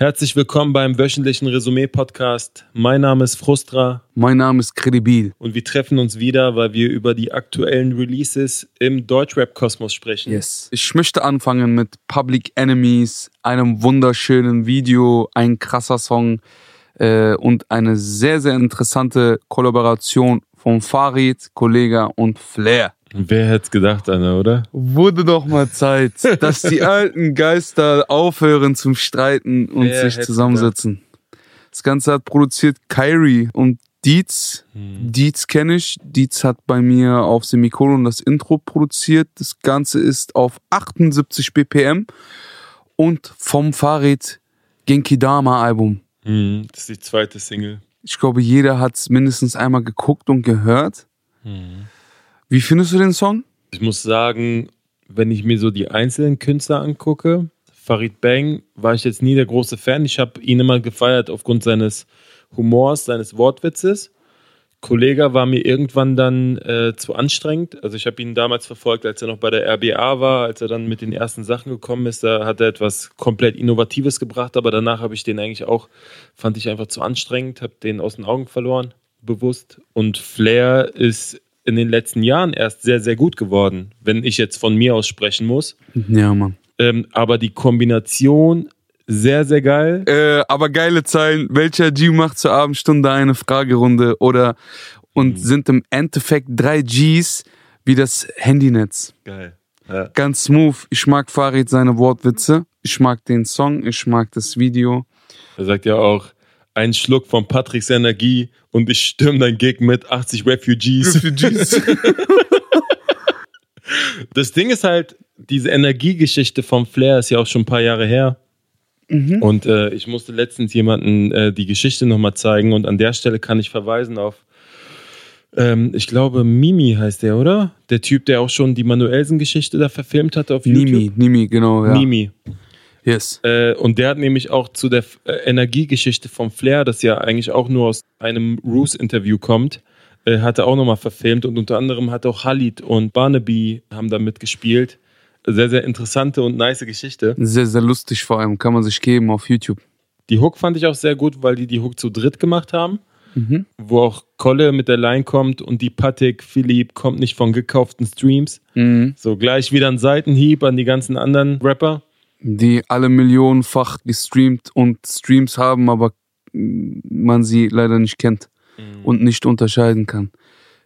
Herzlich willkommen beim wöchentlichen Resümee-Podcast. Mein Name ist Frustra. Mein Name ist Credibil. Und wir treffen uns wieder, weil wir über die aktuellen Releases im Deutschrap-Kosmos sprechen. Yes. Ich möchte anfangen mit Public Enemies, einem wunderschönen Video, ein krasser Song äh, und eine sehr, sehr interessante Kollaboration von Farid, Kollega und Flair. Wer hätte es gedacht, Anna, oder? Wurde doch mal Zeit, dass die alten Geister aufhören zum Streiten und Wer sich zusammensetzen. Das Ganze hat produziert Kyrie und Dietz. Hm. Dietz kenne ich. Dietz hat bei mir auf Semikolon das Intro produziert. Das Ganze ist auf 78 BPM und vom Farid Genki Dama Album. Hm, das ist die zweite Single. Ich glaube, jeder hat es mindestens einmal geguckt und gehört. Hm. Wie findest du den Song? Ich muss sagen, wenn ich mir so die einzelnen Künstler angucke, Farid Bang war ich jetzt nie der große Fan. Ich habe ihn immer gefeiert aufgrund seines Humors, seines Wortwitzes. Kollega war mir irgendwann dann äh, zu anstrengend. Also ich habe ihn damals verfolgt, als er noch bei der RBA war, als er dann mit den ersten Sachen gekommen ist. Da hat er etwas komplett Innovatives gebracht, aber danach habe ich den eigentlich auch, fand ich einfach zu anstrengend, habe den aus den Augen verloren, bewusst. Und Flair ist in den letzten Jahren erst sehr, sehr gut geworden, wenn ich jetzt von mir aus sprechen muss. Ja, Mann. Ähm, aber die Kombination sehr, sehr geil. Äh, aber geile Zeilen. Welcher G macht zur Abendstunde eine Fragerunde oder und Mhm. sind im Endeffekt drei Gs wie das Handynetz. Geil. Ja. Ganz smooth. Ich mag Farid seine Wortwitze. Ich mag den Song. Ich mag das Video. Er sagt ja auch, ein Schluck von Patricks Energie und ich stürme dein Gig mit 80 Refugees. Refugees. Das Ding ist halt, diese Energiegeschichte vom Flair ist ja auch schon ein paar Jahre her. Mhm. Und äh, ich musste letztens jemanden äh, die Geschichte nochmal zeigen und an der Stelle kann ich verweisen auf, ähm, ich glaube, Mimi heißt der, oder? Der Typ, der auch schon die Manuelsen-Geschichte da verfilmt hatte auf YouTube. Nimi, Nimi, genau, ja. Mimi. Yes. Äh, und der hat nämlich auch zu der äh, Energiegeschichte vom Flair, das ja eigentlich auch nur aus einem Roos-Interview kommt, äh, hat er auch nochmal verfilmt und unter anderem hat auch Khalid und Barnaby haben da mitgespielt. Sehr, sehr interessante und nice Geschichte. Sehr, sehr lustig vor allem. Kann man sich geben auf YouTube. Die Hook fand ich auch sehr gut, weil die die Hook zu dritt gemacht haben, Mhm. wo auch Kolle mit der Line kommt und die Patek Philipp kommt nicht von gekauften Streams. Mhm. So gleich wieder ein Seitenhieb an die ganzen anderen Rapper. Die alle millionenfach gestreamt und Streams haben, aber man sie leider nicht kennt und nicht unterscheiden kann.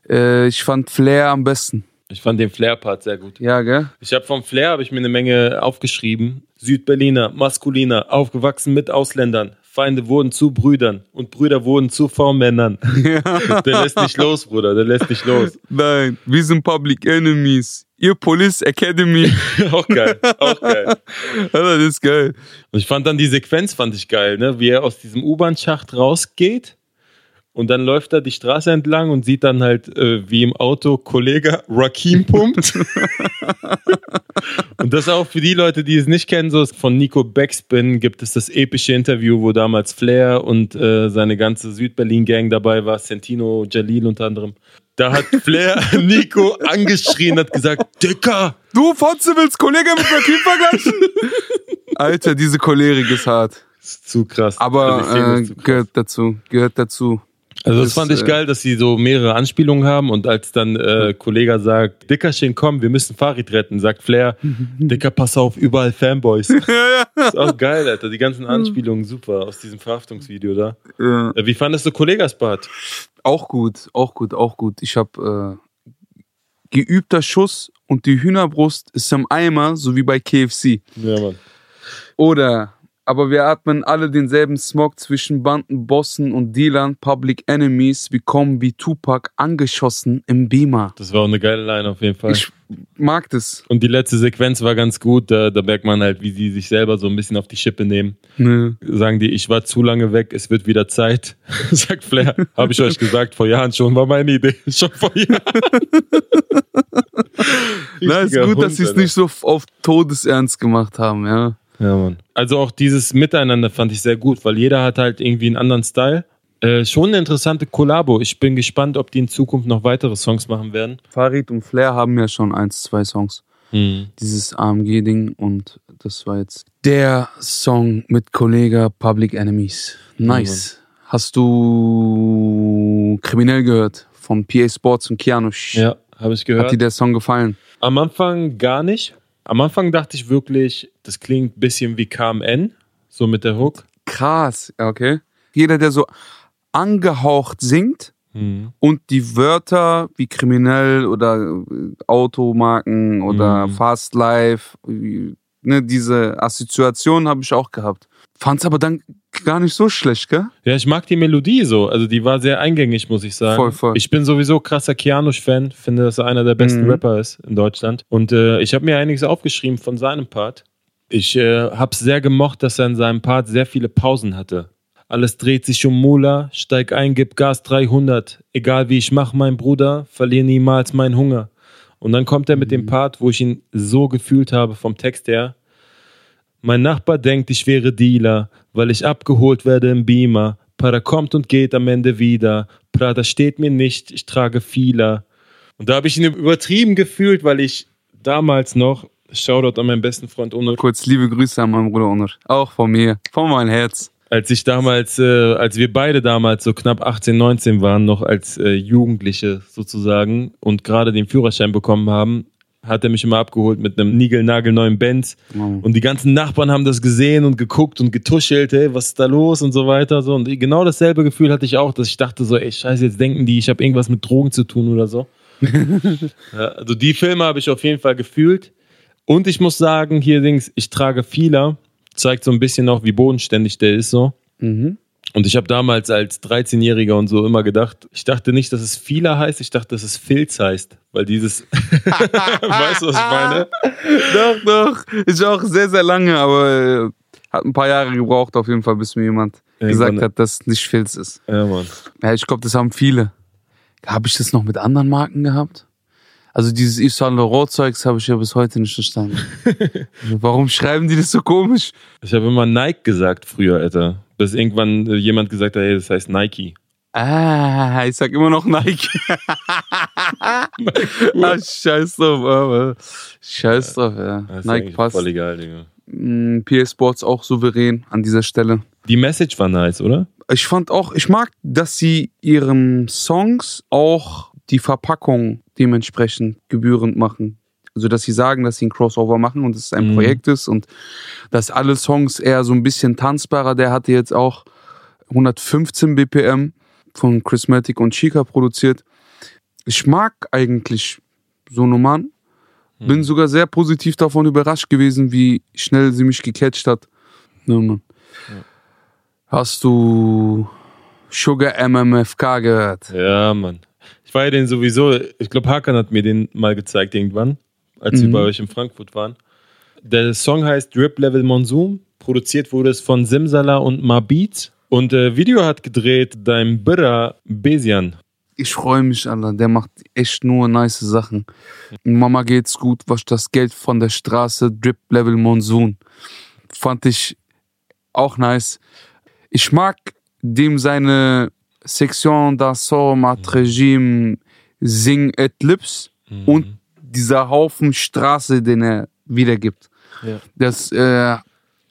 Äh, ich fand Flair am besten. Ich fand den Flair-Part sehr gut. Ja, gell? Ich habe vom Flair habe ich mir eine Menge aufgeschrieben. Südberliner, Maskuliner, aufgewachsen mit Ausländern. Feinde wurden zu Brüdern und Brüder wurden zu V-Männern. Der lässt nicht los, Bruder, der lässt nicht los. Nein, wir sind Public Enemies. Ihr Police Academy. auch geil, auch geil. Alter, das ist geil. Und ich fand dann die Sequenz fand ich geil, ne? wie er aus diesem U-Bahn-Schacht rausgeht und dann läuft er die Straße entlang und sieht dann halt, äh, wie im Auto Kollege Rakim pumpt. und das auch für die Leute, die es nicht kennen, so von Nico Backspin gibt es das epische Interview, wo damals Flair und äh, seine ganze Südberlin-Gang dabei war, Sentino, Jalil unter anderem. Da hat Flair Nico angeschrien, hat gesagt, Dicker, Du, Fotze, willst Kollege mit Rakim vergleichen? Alter, diese Cholerik ist hart. ist zu krass. Aber Also äh, zu krass. gehört dazu. Gehört dazu. Also das, Das, fand ich äh, geil, dass sie so mehrere Anspielungen haben und als dann äh, Kollege sagt, Dickerchen, komm, wir müssen Farid retten, sagt Flair, Dicker, pass auf, überall Fanboys. ist auch geil, Alter, die ganzen Anspielungen super aus diesem Verhaftungsvideo da. Ja. Äh, Wie fandest du Kollegas Part? Auch gut, auch gut, auch gut. Ich habe äh, geübter Schuss und die Hühnerbrust ist im Eimer, so wie bei KFC. Ja, Mann. Oder, aber wir atmen alle denselben Smog zwischen Banden, Bossen und Dealern, Public Enemies. Wir kommen wie Tupac angeschossen im Beamer. Das war auch eine geile Line auf jeden Fall. Ich mag das. und die letzte Sequenz war ganz gut, da, da merkt man halt, wie sie sich selber so ein bisschen auf die Schippe nehmen. Ne. Sagen die, ich war zu lange weg, es wird wieder Zeit. Sagt Flair, habe ich euch gesagt, vor Jahren schon, war meine Idee. Schon vor Jahren. Na, ist gut, dass Hund, sie es nicht so auf Todesernst gemacht haben, ja. Ja, Mann. Also auch dieses Miteinander fand ich sehr gut, weil jeder hat halt irgendwie einen anderen Style. Äh, schon eine interessante Kollabo. Ich bin gespannt, ob die in Zukunft noch weitere Songs machen werden. Farid und Flair haben ja schon eins, zwei Songs. Dieses AMG-Ding und das war jetzt der Song mit Kollega Public Enemies. Nice. Hast du Kriminell gehört von PA Sports und Kianush? Ja, habe ich Hat gehört. dir der Song gefallen? Am Anfang gar nicht. Am Anfang dachte ich wirklich, das klingt ein bisschen wie KMN, so mit der Hook. Krass, okay. Jeder, der so angehaucht singt Mhm. und die Wörter wie kriminell oder äh, Automarken oder Mhm. Fast Life, ne, diese Assoziation habe ich auch gehabt. Fand's aber dann gar nicht so schlecht, gell? Ja, ich mag die Melodie so. Also die war sehr eingängig, muss ich sagen. Voll, voll. Ich bin sowieso krasser Kianush-Fan. Finde, dass er einer der besten Mhm. Rapper ist in Deutschland. Und äh, ich habe mir einiges aufgeschrieben von seinem Part. Ich äh, habe sehr gemocht, dass er in seinem Part sehr viele Pausen hatte. Alles dreht sich um Mula, steig ein, gib Gas 300. Egal wie ich mach, mein Bruder, verliere niemals meinen Hunger. Und dann kommt er mit dem Part, wo ich ihn so gefühlt habe vom Text her. Mein Nachbar denkt, ich wäre Dealer, weil ich abgeholt werde im Beamer. Prada kommt und geht am Ende wieder. Prada steht mir nicht, ich trage vieler. Und da habe ich ihn übertrieben gefühlt, weil ich damals noch, Shoutout an meinen besten Freund Onur, Kurz liebe Grüße an meinen Bruder Onur. Auch von mir, von meinem Herz. als ich damals, äh, als wir beide damals so knapp 18, 19 waren, noch als äh, Jugendliche sozusagen und gerade den Führerschein bekommen haben, hat er mich immer abgeholt mit einem niegelnagelneuen Benz. Wow. Und die ganzen Nachbarn haben das gesehen und geguckt und getuschelt, hey, was ist da los und so weiter. So. Und genau dasselbe Gefühl hatte ich auch, dass ich dachte so, ey, scheiße, jetzt denken die, ich habe irgendwas mit Drogen zu tun oder so. ja, also die Filme habe ich auf jeden Fall gefühlt. Und ich muss sagen, hier Dings, ich trage vieler, zeigt so ein bisschen auch, wie bodenständig der ist so. Mhm. Und ich habe damals als 13-Jähriger und so immer gedacht, ich dachte nicht, dass es vieler heißt, ich dachte, dass es Filz heißt. Weil dieses, weißt du, was ich meine? Doch, doch. Ist auch sehr, sehr lange, aber äh, hat ein paar Jahre gebraucht auf jeden Fall, bis mir jemand Irgendwann- gesagt hat, dass es nicht Filz ist. Ja, Mann. Ja, ich glaube, das haben viele. Habe ich das noch mit anderen Marken gehabt? Also dieses Yves Saint Laurent Zeugs habe ich ja bis heute nicht verstanden. Warum schreiben die das so komisch? Ich habe immer Nike gesagt früher, Alter. Bis irgendwann äh, jemand gesagt hat, hey, das heißt Nike. Ah, ich sag immer noch Nike. ah, scheiß drauf, aber scheiß drauf, ja. Ist Nike passt. voll egal, Digga. Mm, PA Sports auch souverän an dieser Stelle. Die Message war nice, oder? Ich fand auch, ich mag, dass sie ihren Songs auch die Verpackung dementsprechend gebührend machen. Also, dass sie sagen, dass sie ein Crossover machen und dass es ein Mhm. Projekt ist und dass alle Songs eher so ein bisschen tanzbarer. Der hatte jetzt auch 115 BPM von Chrismatic und Chica produziert. Ich mag eigentlich so eine Mann. Bin sogar sehr positiv davon überrascht gewesen, wie schnell sie mich gecatcht hat. Ja. Hast du Sugar MMFK gehört? Ja, Mann. Ich war ja den sowieso, ich glaube, Hakan hat mir den mal gezeigt irgendwann, als wir Mhm. bei euch in Frankfurt waren. Der Song heißt Drip Level Monsoon. Produziert wurde es von Simsala und Mabit. Und äh, Video hat gedreht dein Birra Besian. Ich freue mich, Alter. Der macht echt nur nice Sachen. Mama geht's gut, wasch das Geld von der Straße, Drip Level Monsoon. Fand ich auch nice. Ich mag dem seine Section d'Assaut Mat Regime Sing et Lips und dieser Haufen Straße, den er wiedergibt. Ja. Das äh,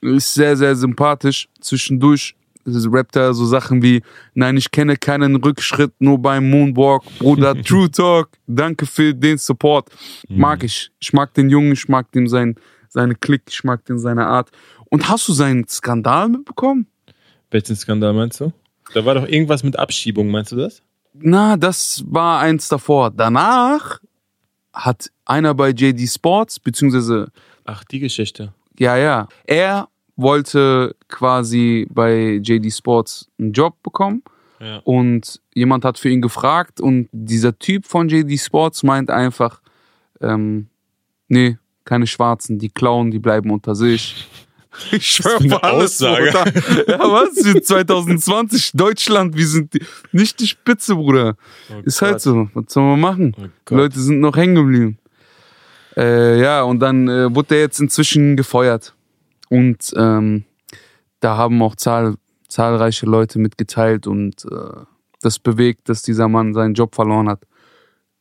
ist sehr, sehr sympathisch. Zwischendurch rappt er so Sachen wie, nein, ich kenne keinen Rückschritt, nur beim Moonwalk. Bruder, True Talk, danke für den Support. Mag ich. Ich mag den Jungen, ich mag dem sein, seine Klick, ich mag den seine Art. Und hast du seinen Skandal mitbekommen? Welchen Skandal meinst du? Da war doch irgendwas mit Abschiebung, meinst du das? Na, das war eins davor. Danach hat einer bei JD Sports, beziehungsweise Ach, die Geschichte. Ja, ja. Er wollte quasi bei JD Sports einen Job bekommen Ja. und jemand hat für ihn gefragt und dieser Typ von JD Sports meint einfach, ähm, nee, keine Schwarzen, die klauen, die bleiben unter sich. Ich schwör für eine auf alles, Aussage. Bruder. Ja, was? Wir sind 2020, Deutschland, wir sind die, nicht die Spitze, Bruder. Oh Ist Gott. halt so. Was soll man machen? Oh. Leute sind noch hängen geblieben. Äh, ja, und dann äh, wurde er jetzt inzwischen gefeuert. Und ähm, da haben auch zahl zahlreiche Leute mitgeteilt und äh, das bewegt, dass dieser Mann seinen Job verloren hat.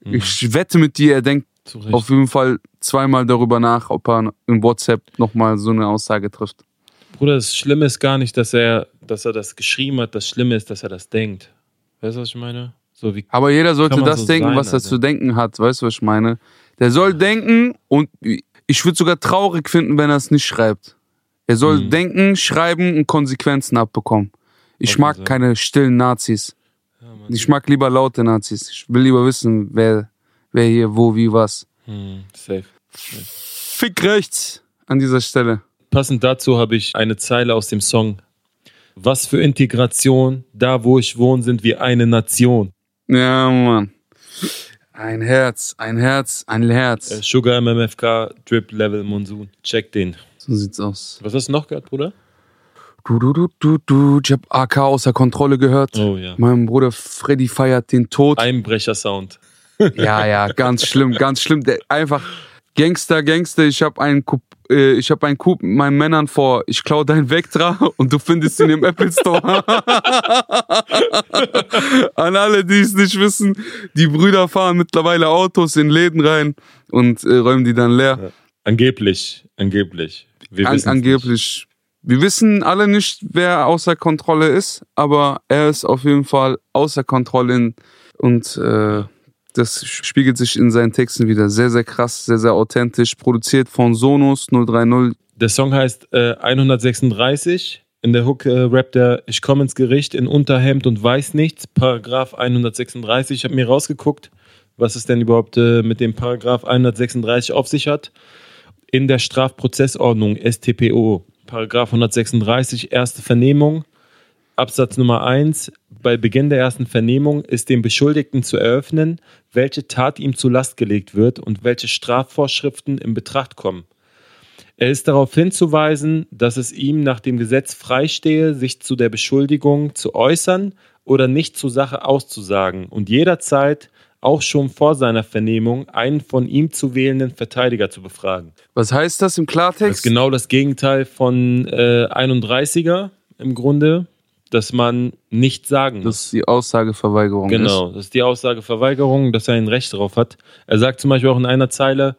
Mhm. Ich wette mit dir, er denkt Zu Recht. auf jeden Fall zweimal darüber nach, ob er in WhatsApp nochmal so eine Aussage trifft. Bruder, das Schlimme ist gar nicht, dass er, dass er das geschrieben hat. Das Schlimme ist, dass er das denkt. Weißt du, was ich meine? So wie Aber jeder sollte das so denken, sein, was er Alter. zu denken hat. Weißt du, was ich meine? Der soll denken und ich würde sogar traurig finden, wenn er es nicht schreibt. Er soll Mhm. denken, schreiben und Konsequenzen abbekommen. Ich mag keine stillen Nazis. Ja. Ich mag lieber laute Nazis. Ich will lieber wissen, wer, wer hier, wo, wie, was. Hm, safe. Fick rechts an dieser Stelle. Passend dazu habe ich eine Zeile aus dem Song. Was für Integration, da wo ich wohne, sind wir eine Nation. Ja, Mann. Ein Herz, ein Herz, ein Herz. Äh, Sugar MMFK, Drip Level Monsoon. Check den. So sieht's aus. Was hast du noch gehört, Bruder? Du, du, du, du, du. Ich hab AK außer Kontrolle gehört. Oh ja. Mein Bruder Freddy feiert den Tod. Einbrecher-Sound. Ja, ja, ganz schlimm, ganz schlimm. Der, einfach Gangster, Gangster. Ich habe einen Coup, äh, ich habe einen Coup mit meinen Männern vor. Ich klau dein Vectra und du findest ihn im Apple Store. An alle, die es nicht wissen, die Brüder fahren mittlerweile Autos in Läden rein und äh, räumen die dann leer. Angeblich, angeblich. Wir An, angeblich. Wir wissen alle nicht, wer außer Kontrolle ist, aber er ist auf jeden Fall außer Kontrolle und äh, das spiegelt sich in seinen Texten wieder. Sehr, sehr krass, sehr, sehr authentisch. Produziert von Sonos 030. Der Song heißt äh, 136. In der Hook äh, rappt er, ich komme ins Gericht in Unterhemd und weiß nichts. Paragraph 136. Ich habe mir rausgeguckt, was es denn überhaupt äh, mit dem Paragraph 136 auf sich hat. In der Strafprozessordnung StPO, Paragraph 136, erste Vernehmung, Absatz Nummer 1. Bei Beginn der ersten Vernehmung ist dem Beschuldigten zu eröffnen, welche Tat ihm zur Last gelegt wird und welche Strafvorschriften in Betracht kommen. Er ist darauf hinzuweisen, dass es ihm nach dem Gesetz freistehe, sich zu der Beschuldigung zu äußern oder nicht zur Sache auszusagen und jederzeit, auch schon vor seiner Vernehmung, einen von ihm zu wählenden Verteidiger zu befragen. Was heißt das im Das ist Klartext? genau das Gegenteil von äh, 31er im Grunde, dass man nicht sagen Das muss. ist die Aussageverweigerung. Genau, das ist die Aussageverweigerung, dass er ein Recht darauf hat. Er sagt zum Beispiel auch in einer Zeile,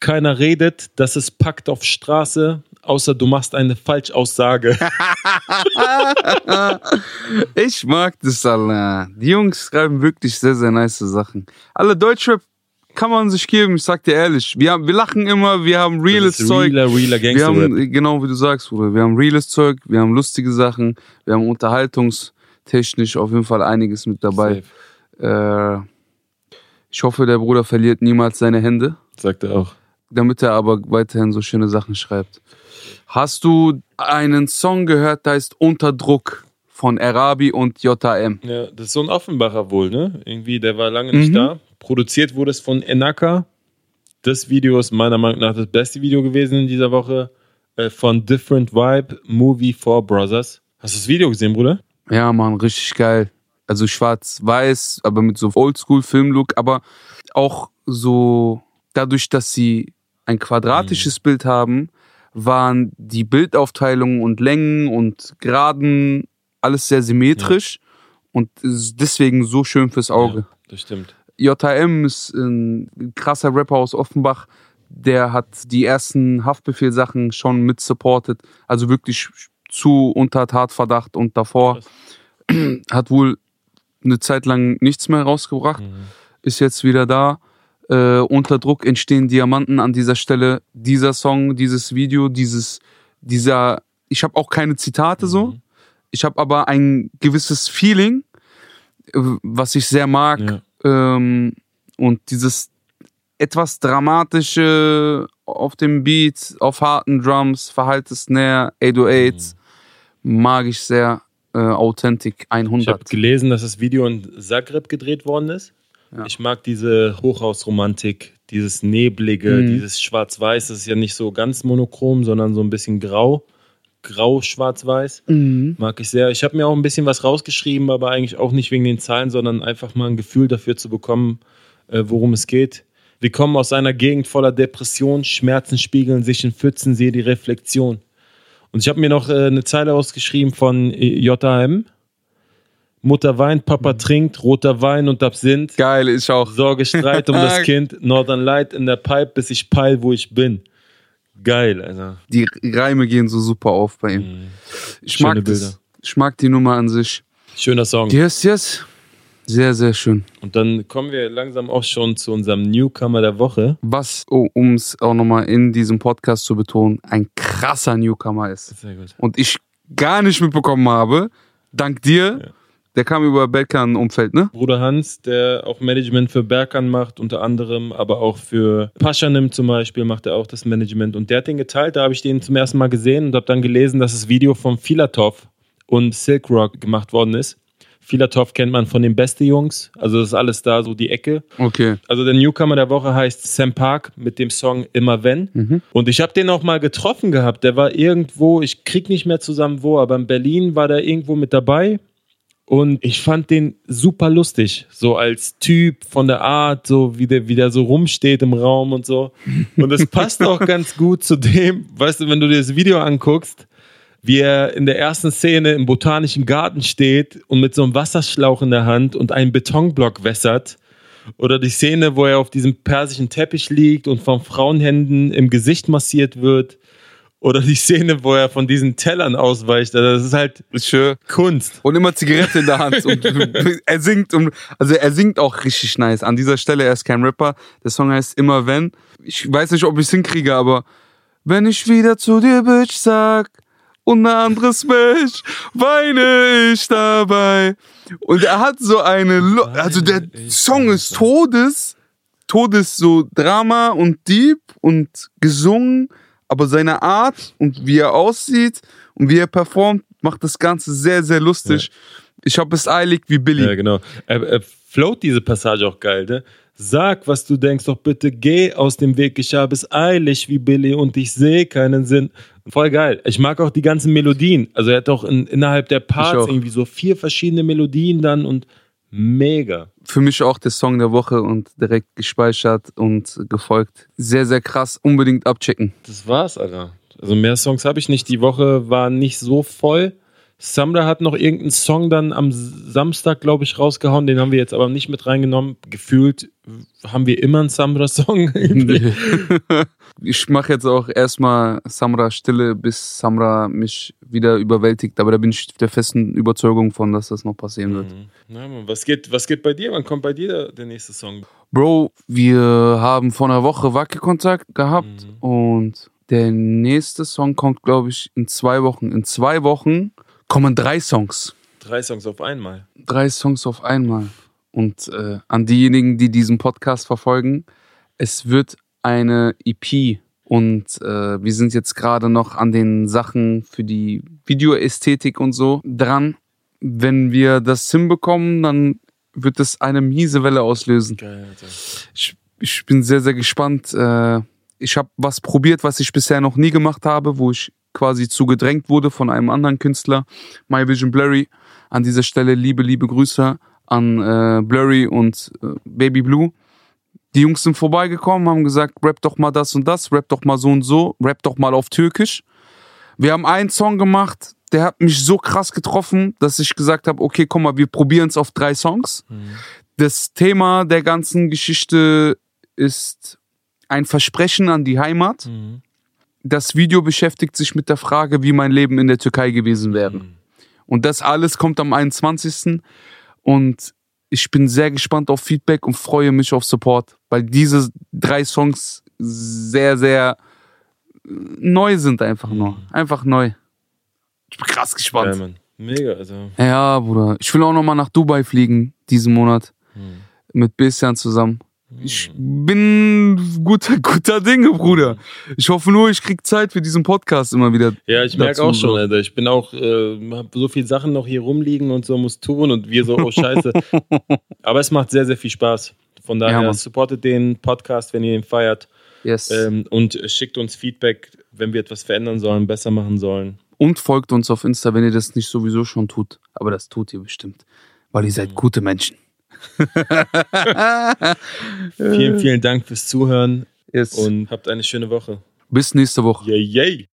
keiner redet, das ist Pakt auf Straße, außer du machst eine Falschaussage. Ist. Ich mag das, Alter. Die Jungs schreiben wirklich sehr, sehr nice Sachen. Alle Deutschrap kann man sich geben, ich sag dir ehrlich. Wir, haben, wir lachen immer, wir haben reales Zeug. realer, realer Wir Gangster-Rap. haben, genau wie du sagst, Bruder, wir haben reales Zeug, wir haben lustige Sachen, wir haben unterhaltungstechnisch auf jeden Fall einiges mit dabei. Äh, ich hoffe, der Bruder verliert niemals seine Hände, Sagt er auch. damit er aber weiterhin so schöne Sachen schreibt. Hast du einen Song gehört, der heißt Unter Druck von Arabi und JM? Ja, das ist so ein Offenbacher wohl, ne? Irgendwie, der war lange nicht Mhm. da. Produziert wurde es von Enaka. Das Video ist meiner Meinung nach das beste Video gewesen in dieser Woche. Äh, von Different Vibe, Movie for Brothers. Hast du das Video gesehen, Bruder? Ja, Mann, richtig geil. Also schwarz-weiß, aber mit so Oldschool-Filmlook, aber auch so dadurch, dass sie ein quadratisches Bild haben, waren die Bildaufteilungen und Längen und Graden alles sehr symmetrisch und ist deswegen so schön fürs Auge. Ja, das stimmt. JM ist ein krasser Rapper aus Offenbach. Der hat die ersten Haftbefehlsachen schon mit supported. Also wirklich zu unter Tatverdacht und davor. Krass. Hat wohl eine Zeit lang nichts mehr rausgebracht. Mhm. Ist jetzt wieder da. Äh, unter Druck entstehen Diamanten an dieser Stelle. Dieser Song, dieses Video, dieses, dieser. Ich habe auch keine Zitate so. Mhm. Ich habe aber ein gewisses Feeling, äh, was ich sehr mag. Ja. Ähm, und dieses etwas dramatische auf dem Beat, auf harten Drums, verhalte Snare, 808s, mag ich sehr. Äh, Authentic Ich habe 100. gelesen, dass das Video in Zagreb gedreht worden ist. Ja. Ich mag diese Hochhausromantik, dieses Neblige, Mhm. dieses Schwarz-Weiß. Das ist ja nicht so ganz monochrom, sondern so ein bisschen grau. Grau-Schwarz-Weiß. Mhm. Mag ich sehr. Ich habe mir auch ein bisschen was rausgeschrieben, aber eigentlich auch nicht wegen den Zahlen, sondern einfach mal ein Gefühl dafür zu bekommen, äh, worum es geht. Wir kommen aus einer Gegend voller Depression, Schmerzen spiegeln sich in Pfützen, sehe die Reflexion. Und ich habe mir noch äh, eine Zeile ausgeschrieben von äh, JM. Mutter weint, Papa trinkt, roter Wein und Absinth. Geil, ich auch. Sorge, Streit um das Kind, Northern Light in der Pipe, bis ich peil, wo ich bin. Geil, Alter. Die Reime gehen so super auf bei ihm. Ich Schöne mag Bilder. das. Ich mag die Nummer an sich. Schöner Song. Yes, yes. Sehr, sehr schön. Und dann kommen wir langsam auch schon zu unserem Newcomer der Woche. Was, oh, um es auch nochmal in diesem Podcast zu betonen, ein krasser Newcomer ist. Sehr gut. Und ich gar nicht mitbekommen habe, dank dir, Ja. Der kam über Belkan-Umfeld, ne? Bruder Hans, der auch Management für Berkan macht, unter anderem, aber auch für Paschanim zum Beispiel macht er auch das Management. Und der hat den geteilt, da habe ich den zum ersten Mal gesehen und habe dann gelesen, dass das Video von Filatov und Silk Rock gemacht worden ist. Filatov kennt man von den Beste Jungs, also das ist alles da, so die Ecke. Okay. Also der Newcomer der Woche heißt Sam Park mit dem Song Immer Wenn. Mhm. Und ich habe den auch mal getroffen gehabt. Der war irgendwo, ich krieg nicht mehr zusammen wo, aber in Berlin war der irgendwo mit dabei. Und ich fand den super lustig, so als Typ von der Art, so wie der, wie der so rumsteht im Raum und so. Und es passt auch ganz gut zu dem, weißt du, wenn du dir das Video anguckst, wie er in der ersten Szene im botanischen Garten steht und mit so einem Wasserschlauch in der Hand und einen Betonblock wässert. Oder die Szene, wo er auf diesem persischen Teppich liegt und von Frauenhänden im Gesicht massiert wird. Oder die Szene, wo er von diesen Tellern ausweicht. Also das ist halt Schön. Kunst. Und immer Zigarette in der Hand. Und er singt, und, also er singt auch richtig nice. An dieser Stelle, er ist kein Rapper. Der Song heißt Immer Wenn. Ich weiß nicht, ob ich es hinkriege, aber wenn ich wieder zu dir Bitch sag und ein anderes Bitch, weine ich dabei. Und er hat so eine, Lo also der Song ist. Todes, Todes so Drama und Deep und gesungen, aber seine Art und wie er aussieht und wie er performt, macht das Ganze sehr, sehr lustig. Ich habe es eilig wie Billy. Ja, genau. Er, er float diese Passage auch geil, ne? Sag, was du denkst, doch bitte geh aus dem Weg. Ich habe es eilig wie Billy und ich sehe keinen Sinn. Voll geil. Ich mag auch die ganzen Melodien. Also er hat auch in, innerhalb der Parts irgendwie so vier verschiedene Melodien dann und mega. Für mich auch der Song der Woche und direkt gespeichert und gefolgt. Sehr, sehr krass. Unbedingt abchecken. Das war's, Alter. Also mehr Songs habe ich nicht. Die Woche war nicht so voll. Samra hat noch irgendeinen Song dann am Samstag, glaube ich, rausgehauen. Den haben wir jetzt aber nicht mit reingenommen. Gefühlt haben wir immer einen Samra-Song. ich mache jetzt auch erstmal Samra Stille, bis Samra mich wieder überwältigt. Aber da bin ich der festen Überzeugung von, dass das noch passieren wird. Mhm. Na, Mann, was, geht, was geht bei dir? Wann kommt bei dir der, der nächste Song? Bro, wir haben vor einer Woche Wackelkontakt gehabt Mhm. und der nächste Song kommt, glaube ich, in zwei Wochen. In zwei Wochen kommen drei Songs. Drei Songs auf einmal. Drei Songs auf einmal. Und äh, an diejenigen, die diesen Podcast verfolgen, es wird eine EP. Und äh, wir sind jetzt gerade noch an den Sachen für die Videoästhetik und so dran. Wenn wir das hinbekommen, dann wird es eine miese Welle auslösen. Geil. Ich, ich bin sehr, sehr gespannt. Äh, ich habe was probiert, was ich bisher noch nie gemacht habe, wo ich quasi zu gedrängt wurde von einem anderen Künstler, My Vision Blurry. An dieser Stelle liebe, liebe Grüße an äh, Blurry und äh, Baby Blue. Die Jungs sind vorbeigekommen, haben gesagt, rap doch mal das und das, rap doch mal so und so, rap doch mal auf Türkisch. Wir haben einen Song gemacht, der hat mich so krass getroffen, dass ich gesagt habe, okay, komm mal, wir probieren es auf drei Songs. Das Thema der ganzen Geschichte ist ein Versprechen an die Heimat. Mhm. Das Video beschäftigt sich mit der Frage, wie mein Leben in der Türkei gewesen wäre. Mhm. Und das alles kommt am 21. Und ich bin sehr gespannt auf Feedback und freue mich auf Support, weil diese drei Songs sehr, sehr äh, neu sind einfach nur. Mhm. Einfach neu. Ich bin krass gespannt. Mann. Mega, also. Ja, Bruder. Ich will auch nochmal nach Dubai fliegen diesen Monat Mhm. mit Bissian zusammen. Ich bin guter, guter Dinge, Bruder. Ich hoffe nur, ich krieg Zeit für diesen Podcast immer wieder. Ja, ich merke auch schon. Alter. Ich bin auch, äh, hab so viele Sachen noch hier rumliegen und so muss tun und wir so, oh Scheiße. Aber es macht sehr, sehr viel Spaß. Von Ja, daher Mann. supportet den Podcast, wenn ihr ihn feiert. Yes. Ähm, und schickt uns Feedback, wenn wir etwas verändern sollen, besser machen sollen. Und folgt uns auf Insta, wenn ihr das nicht sowieso schon tut. Aber das tut ihr bestimmt. Weil ihr seid gute Menschen. Vielen, vielen Dank fürs Zuhören Yes. und habt eine schöne Woche. bis nächste Woche. Yay, yay.